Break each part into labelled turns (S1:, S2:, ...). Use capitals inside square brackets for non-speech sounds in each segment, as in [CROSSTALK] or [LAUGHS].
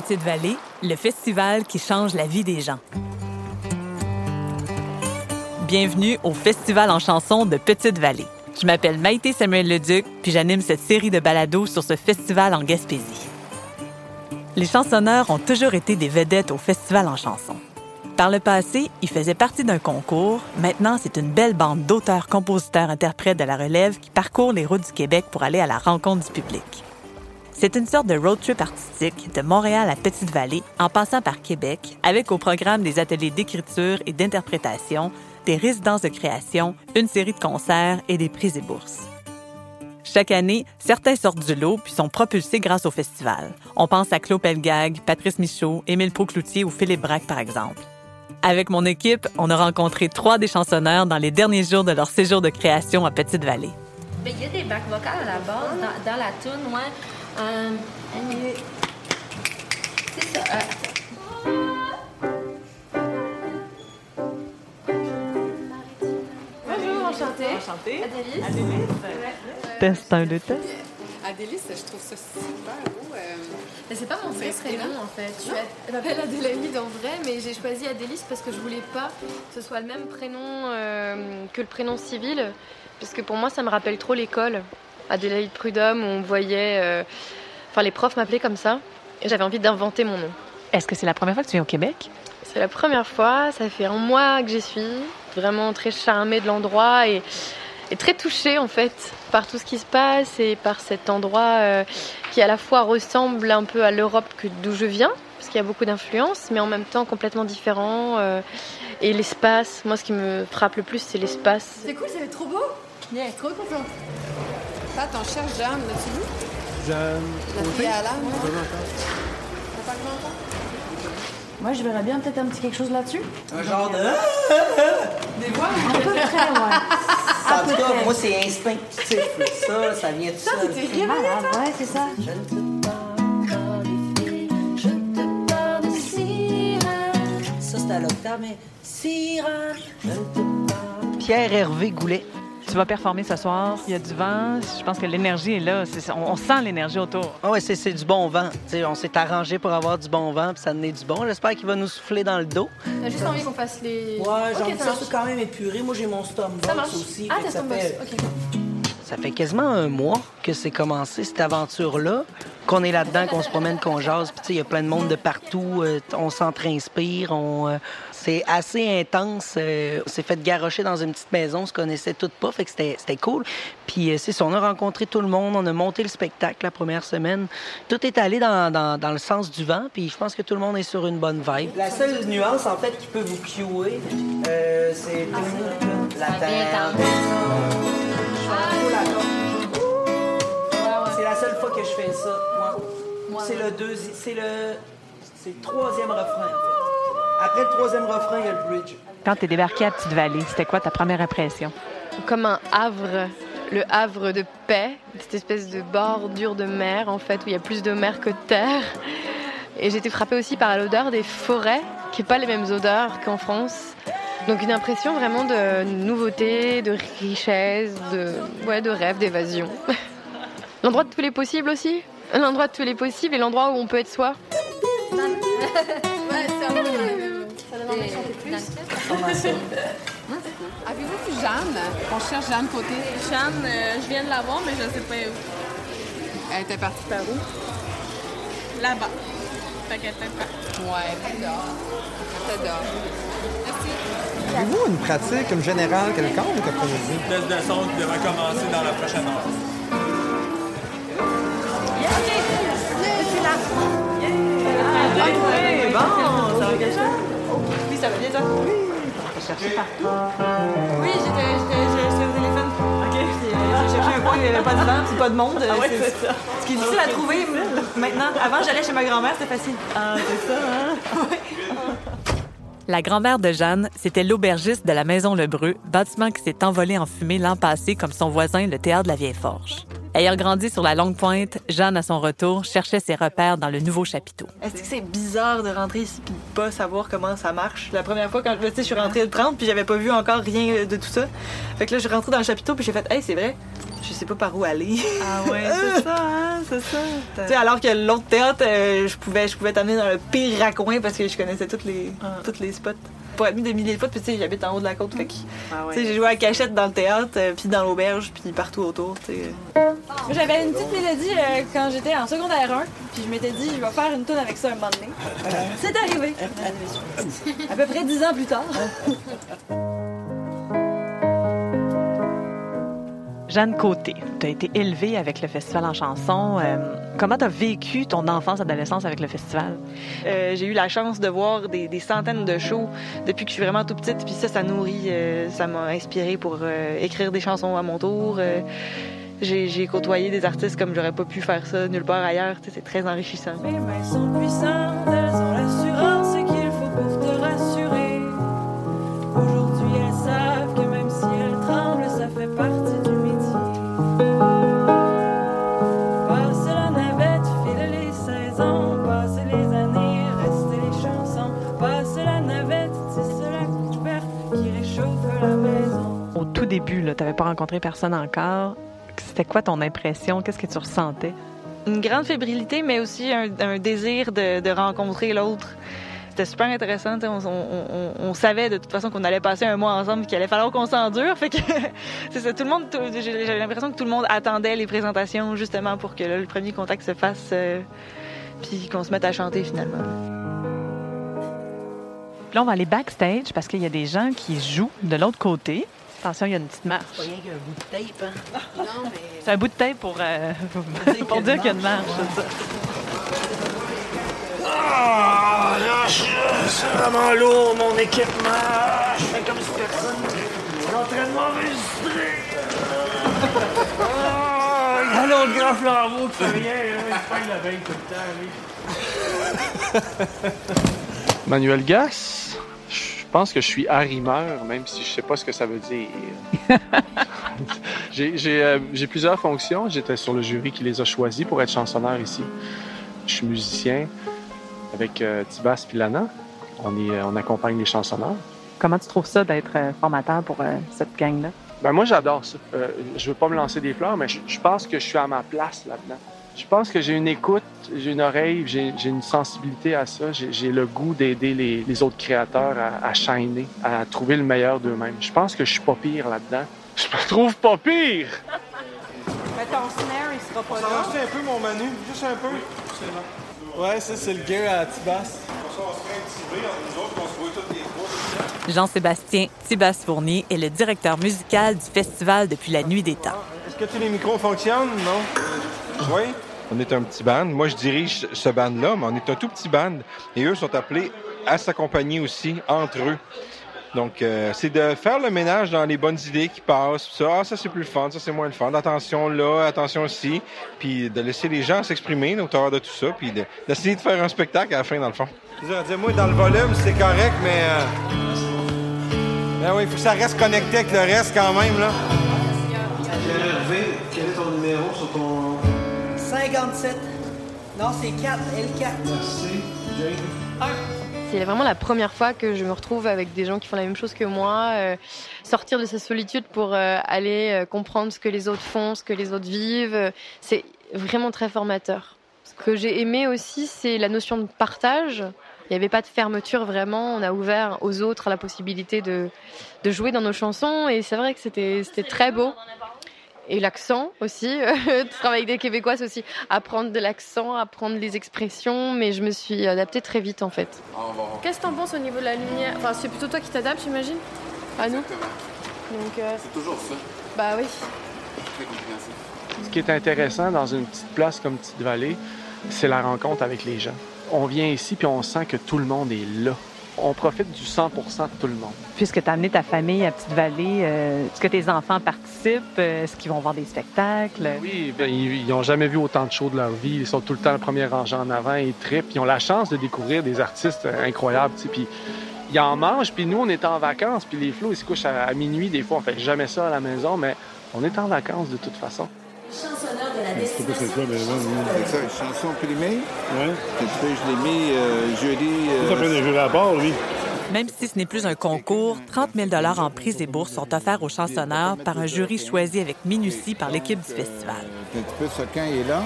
S1: Petite-Vallée, le festival qui change la vie des gens. Bienvenue au Festival en chanson de Petite-Vallée. Je m'appelle Maïté Samuel Leduc, puis j'anime cette série de balados sur ce festival en Gaspésie. Les chansonneurs ont toujours été des vedettes au Festival en chanson. Par le passé, ils faisaient partie d'un concours. Maintenant, c'est une belle bande d'auteurs, compositeurs, interprètes de la relève qui parcourent les routes du Québec pour aller à la rencontre du public. C'est une sorte de road trip artistique de Montréal à Petite-Vallée, en passant par Québec, avec au programme des ateliers d'écriture et d'interprétation, des résidences de création, une série de concerts et des prises et bourses. Chaque année, certains sortent du lot puis sont propulsés grâce au festival. On pense à Claude Pelgag, Patrice Michaud, Émile Pau-Cloutier ou Philippe Braque, par exemple. Avec mon équipe, on a rencontré trois des chansonneurs dans les derniers jours de leur séjour de création à Petite-Vallée.
S2: Il y a des bacs vocales à la base, dans, la tune, ouais. Euh, c'est ça. euh, Bonjour, enchantée.
S1: Enchantée.
S2: Adélie.
S1: Test 1, 2, test.
S3: Adélie, je trouve ça super beau. euh,
S2: Mais c'est pas mon vrai prénom en fait. Je Ad- m'appelle Adélaïde en vrai, mais j'ai choisi Adélis parce que je voulais pas que ce soit le même prénom euh, que le prénom civil, parce que pour moi ça me rappelle trop l'école. Adélaïde Prudhomme, où on voyait. euh, Enfin, les profs m'appelaient comme ça, et j'avais envie d'inventer mon nom.
S1: Est-ce que c'est la première fois que tu viens au Québec?
S2: C'est la première fois, ça fait un mois que j'y suis, vraiment très charmée de l'endroit et, et très touchée en fait par tout ce qui se passe et par cet endroit euh, qui à la fois ressemble un peu à l'Europe que- d'où je viens, parce qu'il y a beaucoup d'influences, mais en même temps complètement différent. euh, et l'espace, moi ce qui me frappe le plus c'est l'espace.
S4: C'est cool, ça va être trop beau. Yeah, trop content.
S3: Pat, on cherche Jeanne, l'as-tu vu?
S5: Jeanne,
S3: La fille à Alan.
S5: pas encore.
S4: Moi, je verrais bien peut-être un petit quelque chose là-dessus.
S6: Un genre de. [LAUGHS]
S3: Des voix?
S4: À peu près, ouais. [LAUGHS]
S6: En tout cas, moi, c'est instinctif. Ça, ça vient de ça.
S4: C'est malade, ouais, c'est ça.
S6: Je ne te parle pas des filles, je te parle de sirène. Ça, c'est à l'octave, mais sirène, je ne te parle. Pierre Hervé Goulet.
S1: Tu vas performer ce soir, il y a du vent, je pense que l'énergie est là, on, on sent l'énergie autour.
S6: Ah ouais, c'est, c'est du bon vent. On s'est arrangé pour avoir du bon vent, puis ça en est du bon. J'espère qu'il va nous souffler dans le dos.
S2: T'as juste envie qu'on fasse les.
S6: Ouais, j'ai envie
S2: ça
S6: ça,
S2: marche.
S6: c'est quand même épuré. Moi, j'ai mon stomach
S2: Ça marche.
S6: aussi.
S2: Ah, t'as
S6: fait-
S2: Ok.
S6: Ça fait quasiment un mois que c'est commencé, cette aventure-là, qu'on est là-dedans, qu'on se promène, qu'on jase. Puis, tu sais, il y a plein de monde de partout. euh, on s'entre-inspire. On, euh, c'est assez intense. euh, on s'est fait garrocher dans une petite maison. On se connaissait toutes pas. Fait que c'était, c'était cool. Puis, euh, c'est ça. On a rencontré tout le monde. On a monté le spectacle la première semaine. Tout est allé dans, dans- dans le sens du vent. Puis, je pense que tout le monde est sur une bonne vibe. La seule nuance, en fait, qui peut vous cuer, euh, c'est la C'est C'est le deuxième. C'est le. C'est le troisième refrain, en fait. Après le troisième refrain, il y a le bridge.
S1: Quand tu es débarqué à Petite-Vallée, c'était quoi ta première impression?
S2: comme un havre, le havre de paix, cette espèce de bordure de mer en fait, où il y a plus de mer que de terre. Et j'ai été frappée aussi par l'odeur des forêts, qui n'est pas les mêmes odeurs qu'en France. Donc une impression vraiment de nouveauté, de richesse, de, ouais, de rêve, d'évasion. [LAUGHS] L'endroit de tous les possibles aussi? L'endroit de tous les possibles et l'endroit où on peut être soi.
S3: Avez-vous vu Jeanne? On cherche Jeanne côté.
S7: Jeanne, euh, je viens de la voir, mais je ne sais pas où.
S3: Elle était partie par où?
S7: Là-bas. Fait qu'elle était partie.
S3: Ouais, elle dehors. Elle dehors. Merci.
S5: Avez-vous une pratique comme générale quelconque après-midi?
S8: test de son qui devrait commencer dans la prochaine heure.
S6: Oui, bon, ça va gâcher. Oui, ça va bien, toi? Oui. On va chercher partout.
S4: Oui, j'étais j'étais au téléphone. OK. J'ai cherché un coin, il n'y avait pas de vent, pas de monde.
S6: Ah ouais, c'est ça.
S4: Ce qui est difficile à trouver maintenant. Avant, j'allais chez ma grand-mère, c'était facile.
S6: Ah, c'est ça, hein? [LAUGHS]
S1: La grand-mère de Jeanne, c'était l'aubergiste de la Maison Lebreu, bâtiment qui s'est envolé en fumée l'an passé comme son voisin, le Théâtre de la Vieille Forge. Ayant grandi sur la longue pointe, Jeanne, à son retour, cherchait ses repères dans le nouveau chapiteau.
S4: Est-ce que c'est bizarre de rentrer ici puis de pas savoir comment ça marche? La première fois, quand sais, je suis rentrée le 30 puis j'avais pas vu encore rien de tout ça. Fait que là, je suis rentrée dans le chapiteau puis j'ai fait, hey, c'est vrai, je sais pas par où aller.
S7: Ah ouais, c'est [LAUGHS] ça, hein, c'est ça.
S4: Tu sais, alors que l'autre théâtre, euh, je pouvais, je pouvais t'amener dans le pire raccoin parce que je connaissais toutes les,
S7: Ah.
S4: toutes les spots. Pour être mis des milliers de fois, puis tu sais, j'habite en haut de la côte, fait que,
S7: Ah
S4: tu sais, j'ai joué à cachette dans le théâtre, euh, puis dans l'auberge, puis partout autour, tu sais.
S9: J'avais une petite mélodie euh, quand j'étais en secondaire 1, puis je m'étais dit, je vais faire une tune avec ça un moment donné. [LAUGHS] C'est arrivé. À peu près dix ans plus tard.
S1: Jeanne Côté, tu as été élevée avec le festival en chanson. Euh, comment tu as vécu ton enfance, adolescence avec le festival?
S4: Euh, j'ai eu la chance de voir des, des centaines de shows depuis que je suis vraiment tout petite, puis ça, ça nourrit, euh, ça m'a inspiré pour euh, écrire des chansons à mon tour. Euh, j'ai j'ai côtoyé des artistes comme j'aurais pas pu faire ça nulle part ailleurs. C'est très enrichissant.
S9: Mes mains sont puissantes,
S1: pas rencontré personne encore. C'était quoi ton impression? Qu'est-ce que tu ressentais?
S4: Une grande fébrilité, mais aussi un, un désir de, de rencontrer l'autre. C'était super intéressant. On, on- on- on savait de toute façon qu'on allait passer un mois ensemble, qu'il allait falloir qu'on s'endure. Fait que [LAUGHS] c'est ça. Tout le monde, j'avais l'impression que tout le monde attendait les présentations justement pour que là, le premier contact se fasse, euh, puis qu'on se mette à chanter finalement.
S1: Puis là, on va aller backstage parce qu'il y a des gens qui jouent de l'autre côté. Attention, il y a une petite marche.
S6: Pas rien qu'un bout de tape, hein?
S3: Non, mais
S1: C'est un bout de tape pour, euh, pour dire qu'il y a une marche. c'est ça.
S10: Ah, je- c'est vraiment lourd, mon équipement. Je fais comme si personne est en train de m'enregistrer. Ah, l'autre grand flambeau qui fait rien, là. Il se fait la veille tout le temps, lui.
S11: Manuel Gas, pense que je suis arrimeur, même si je sais pas ce que ça veut dire. [LAUGHS] j'ai euh, j'ai plusieurs fonctions. J'étais sur le jury qui les a choisis pour être chansonneur ici. Je suis musicien avec euh, Tibas Pilana. On, est, euh, on accompagne les chansonneurs.
S1: Comment tu trouves ça d'être euh, formateur pour euh, cette gang-là?
S11: Ben moi, j'adore ça. Euh, je veux pas me lancer des fleurs, mais je, je pense que je suis à ma place là-dedans. Je pense que j'ai une écoute, j'ai une oreille, j'ai une sensibilité à ça. J'ai le goût d'aider les, les autres créateurs à, à shiner, à trouver le meilleur d'eux-mêmes. Je pense que je suis pas pire là-dedans. Je me trouve pas pire!
S4: Mais ton snare, il sera pas
S5: Ça marche un peu, mon Manu? Juste un peu? Ouais, ça, c'est le gear à Tibas.
S1: Jean-Sébastien Thibas Fournier est le directeur musical du festival depuis la nuit des temps.
S5: Est-ce que tous les micros fonctionnent? Non? Oui?
S12: On est un petit band. Moi, je dirige ce band-là, mais on est un tout petit band. Et eux sont appelés à s'accompagner aussi entre eux. Donc, euh, c'est de faire le ménage dans les bonnes idées qui passent. Ça, ah, ça c'est plus le fun, ça c'est moins le fun. Attention là, attention ici. Puis de laisser les gens s'exprimer au travers de tout ça. Puis de- d'essayer de faire un spectacle à la fin, dans le fond.
S5: Dis-moi, dans le volume, c'est correct, mais. euh, Ben oui, il faut que ça reste connecté avec le reste quand même, là. Quel est ton numéro sur ton.
S6: 57. Non, c'est 4, L4.
S5: Merci,
S2: C'est vraiment la première fois que je me retrouve avec des gens qui font la même chose que moi, euh, sortir de sa solitude pour euh, aller euh, comprendre ce que les autres font, ce que les autres vivent. C'est vraiment très formateur. Ce que j'ai aimé aussi, c'est la notion de partage. Il n'y avait pas de fermeture vraiment. On a ouvert aux autres la possibilité de, de jouer dans nos chansons et c'est vrai que c'était c'était très beau. Et l'accent aussi, [LAUGHS] de travailler avec des Québécois, c'est aussi apprendre de l'accent, apprendre les expressions, mais je me suis adaptée très vite en fait.
S7: Qu'est-ce que t'en penses au niveau de la lumière? Enfin, c'est plutôt toi qui t'adaptes, j'imagine? À nous Donc, euh,
S3: c'est toujours ça.
S7: bah oui.
S11: Ce qui est intéressant dans une petite place comme Petite Vallée, c'est la rencontre avec les gens. On vient ici puis on sent que tout le monde est là. On profite du 100% de tout le monde.
S1: Puisque tu as amené ta famille à Petite-Vallée, euh, est-ce que tes enfants participent? Euh, Est-ce qu'ils vont voir des spectacles?
S11: Oui, ben, ils n'ont jamais vu autant de shows de leur vie. Ils sont tout le temps le premier rangé en avant, ils trippent. Ils ont la chance de découvrir des artistes euh, incroyables. Puis ils en mangent. Puis nous, on est en vacances. Puis les flots, ils se couchent à, à minuit. Des fois, on fait jamais ça à la maison, mais on est en vacances de toute façon.
S13: Chansonneur de la
S14: pas c'est
S15: ça, une chanson primée.
S14: Ouais.
S15: Je l'ai mis euh, jeudi.
S14: Ça fait des jeux à part, lui.
S1: Même si ce n'est plus un concours, 30 000 en prix et bourses sont offerts aux chansonneurs par un jury choisi avec minutie par l'équipe du festival.
S15: Un petit peu Socan est là?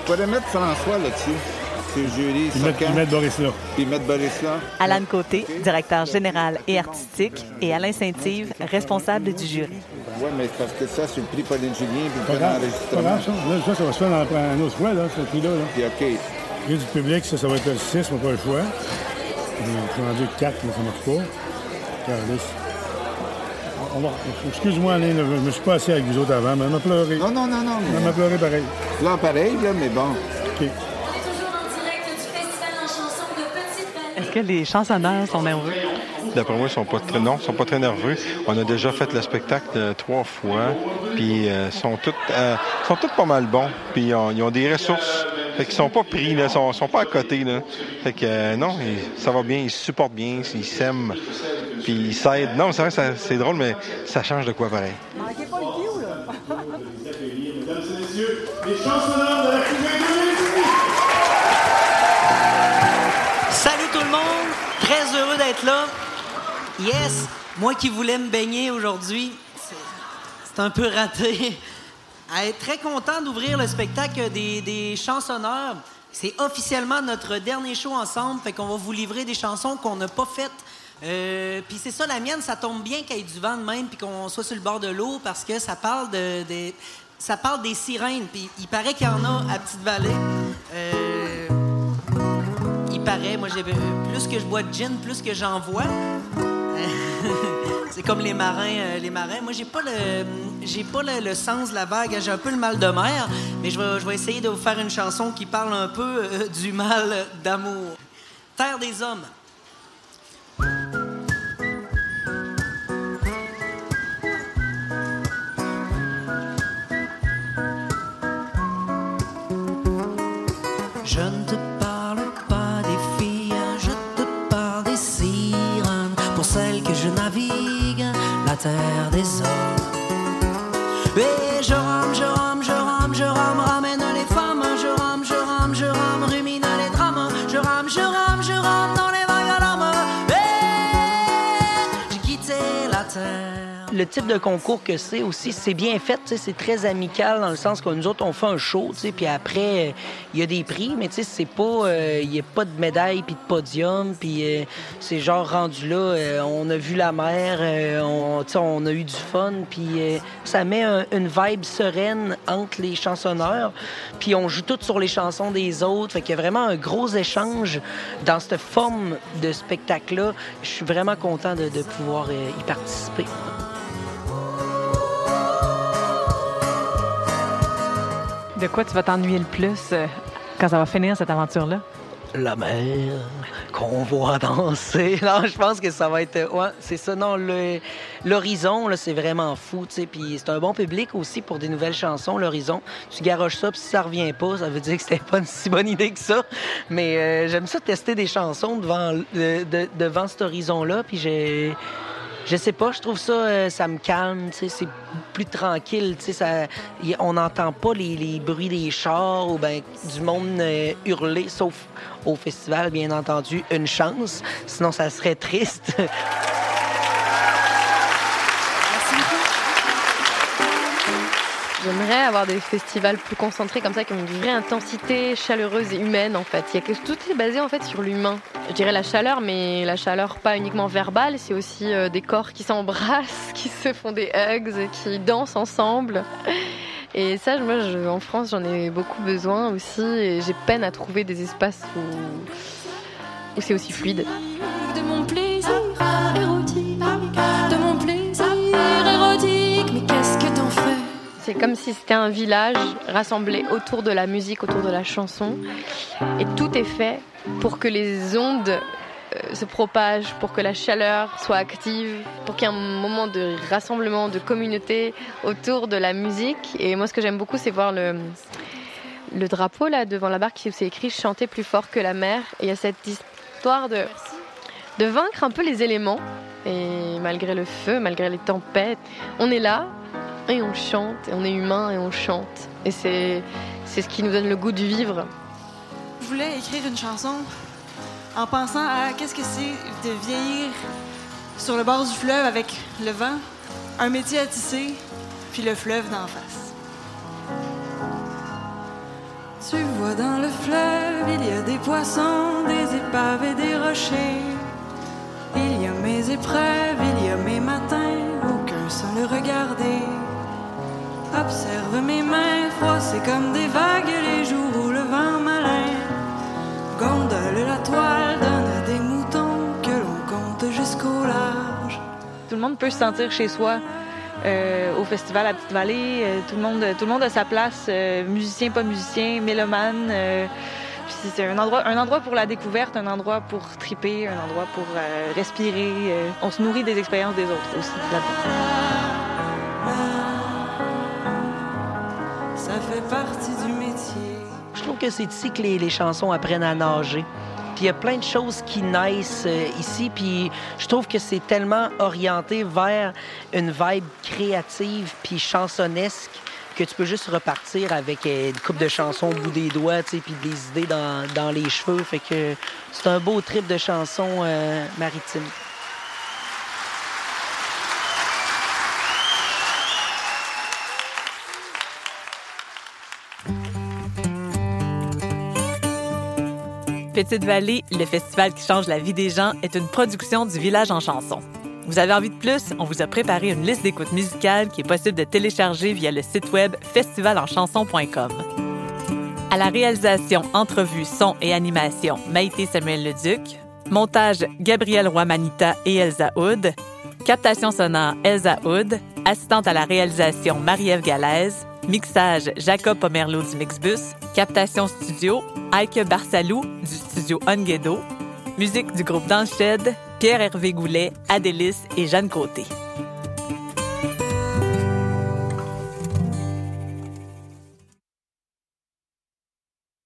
S15: Je pourrais mettre François là-dessus. C'est le jury.
S14: Ils mettent, ils mettent Boris là.
S15: Puis mettre Boris là.
S1: Alan Côté, directeur général et artistique, et Alain Saint-Yves, responsable du jury.
S15: Oui, mais parce que ça, c'est le prix Pauline Julien, puis
S14: Pas
S15: le prix
S14: grave, pas grave,
S15: d'enregistrement.
S14: ça. Là, ça, ça va se faire dans un autre fois, là, ce prix-là. Là.
S15: Puis OK.
S14: A du public, ça, ça va être le 6, on n'a pas le choix. Je suis rendu 4, là, ça marche pas. On. Excuse-moi, Alain, là, je me suis pas assis avec vous autres avant, mais elle m'a pleuré.
S15: Non, non, non, non.
S14: Elle m'a pleuré pareil.
S15: Là, pareil, là, mais bon.
S14: OK.
S1: Que les chansonneurs sont nerveux?
S12: D'après moi, ils sont pas très, non, ils sont pas très nerveux. On a déjà fait le spectacle euh, trois fois, puis euh, sont tous, euh, sont tous pas mal bons. Puis ils ont, ils ont des ressources, fait qu'ils sont pas pris, là, sont, sont pas à côté là. Fait que euh, non, ils- ça va bien, ils se supportent bien, ils s'aiment, puis ils s'aident. Non, c'est vrai, c'est drôle, mais ça change de quoi pareil.
S9: Manquez pas le cue, là.
S10: Mesdames et messieurs, les chansonneurs de la
S16: Yes! Moi qui voulais me baigner aujourd'hui, c'est- un peu raté. Euh, très content d'ouvrir le spectacle des, des chansonneurs. C'est officiellement notre dernier show ensemble, fait qu'on va vous livrer des chansons qu'on n'a pas faites. Euh, puis c'est ça, la mienne, ça tombe bien qu'il y ait du vent de même puis qu'on soit sur le bord de l'eau parce que ça parle de, ça parle des sirènes. Puis il paraît qu'il y en a à Petite-Vallée. Euh, il paraît, moi, j'ai plus que je bois de gin, plus que j'en vois. [LAUGHS] C'est comme les marins, euh, les marins. Moi, j'ai pas le, j'ai pas le, sens de la vague. J'ai un peu le mal de mer, mais je vais, je vais essayer de vous faire une chanson qui parle un peu euh, du mal d'amour. Terre des hommes. Terre des hommes. Et je
S6: Le type de concours que c'est aussi, c'est bien fait, c'est très amical dans le sens que nous autres, on fait un show, puis après, euh, il y a des prix, mais c'est pas, euh, il y a pas de médaille puis de podium, puis euh, c'est genre rendu là, on a vu la mer, on, a eu du fun, puis ça met un- une vibe sereine entre les chansonneurs, puis on joue toutes sur les chansons des autres, fait qu'il y a vraiment un gros échange dans cette forme de spectacle-là. Je suis vraiment content de, pouvoir y participer.
S1: De quoi tu vas t'ennuyer le plus euh, quand ça va finir cette aventure-là?
S6: La mer qu'on voit danser. [LAUGHS] Non, je pense que ça va être. euh, c'est ça. Non, l'horizon, c'est vraiment fou. Puis c'est un bon public aussi pour des nouvelles chansons, l'horizon. Tu garoches ça, puis si ça revient pas, ça veut dire que c'était pas une si bonne idée que ça. Mais euh, j'aime ça tester des chansons devant, de- de- devant cet horizon-là. Puis j'ai. Je sais pas, je trouve ça, euh, ça me calme, c'est plus tranquille, ça, on n'entend pas les, les bruits des chars ou ben du monde euh, hurler, sauf au festival, bien entendu, une chance, sinon ça serait triste. [LAUGHS]
S2: J'aimerais avoir des festivals plus concentrés comme ça, qui ont une vraie intensité chaleureuse et humaine en fait. Il y a quelque... Tout est basé en fait sur l'humain. Je dirais la chaleur, mais la chaleur pas uniquement verbale, c'est aussi euh, des corps qui s'embrassent, [LAUGHS] qui se font des hugs, qui dansent ensemble. Et ça, moi, en France, j'en ai beaucoup besoin aussi, et j'ai peine à trouver des espaces où c'est aussi fluide. C'est comme si c'était un village rassemblé autour de la musique, autour de la chanson. Et tout est fait pour que les ondes euh, se propagent, pour que la chaleur soit active, pour qu'il y ait un moment de rassemblement, de communauté autour de la musique. Et moi, ce que j'aime beaucoup, c'est voir le, drapeau là devant la barre qui c'est écrit chanter plus fort que la mer. Il y a cette histoire de, de vaincre un peu les éléments. Et malgré le feu, malgré les tempêtes, on est là et on chante, et on est humain et on chante. Et c'est ce qui nous donne le goût du vivre.
S4: Je voulais écrire une chanson en pensant à qu'est-ce que c'est de vieillir sur le bord du fleuve avec le vent, un métier à tisser, puis le fleuve d'en face.
S9: Tu vois dans le fleuve, il y a des poissons, des épaves et des rochers. Il y a mes épreuves, il y a mes matins, aucun sans le regarder. Observe mes mains froissées comme des vagues les jours où le vent malin gondole la toile, donne des moutons que l'on compte jusqu'au large.
S4: Tout le monde peut se sentir chez soi euh, au festival à Petite Vallée. Euh, tout, le monde, tout a sa place, euh, musicien, pas musicien, mélomane. c'est- un endroit, pour la découverte, un endroit pour triper, un endroit pour respirer. on se nourrit des expériences des autres aussi.
S6: Que c'est ici que les, chansons apprennent à nager. Puis il y a plein de choses qui naissent euh, ici, puis je trouve que c'est tellement orienté vers une vibe créative puis chansonnesque que tu peux juste repartir avec euh, une coupe de chansons au bout des doigts, tu sais, puis des idées dans, dans les cheveux. Fait que c'est un beau trip de chansons euh, maritimes.
S1: Petite Vallée, le festival qui change la vie des gens, est une production du Village en chanson. Vous avez envie de plus? On vous a préparé une liste d'écoutes musicales qui est possible de télécharger via le site web festivalenchanson.com. À la réalisation, entrevue, son et animation, Maïté Samuel Leduc. Montage, Gabriel Roy-Manita et Elsa Houd. Captation sonore, Elsa Houd. Assistante à la réalisation, Marie-Ève Galaise. Mixage, Jacob Pomerleau du Mixbus. Captation studio, Ike Barsalou du studio. Musique du groupe Danshed, Pierre-Hervé Goulet, Adélis et Jeanne Côté.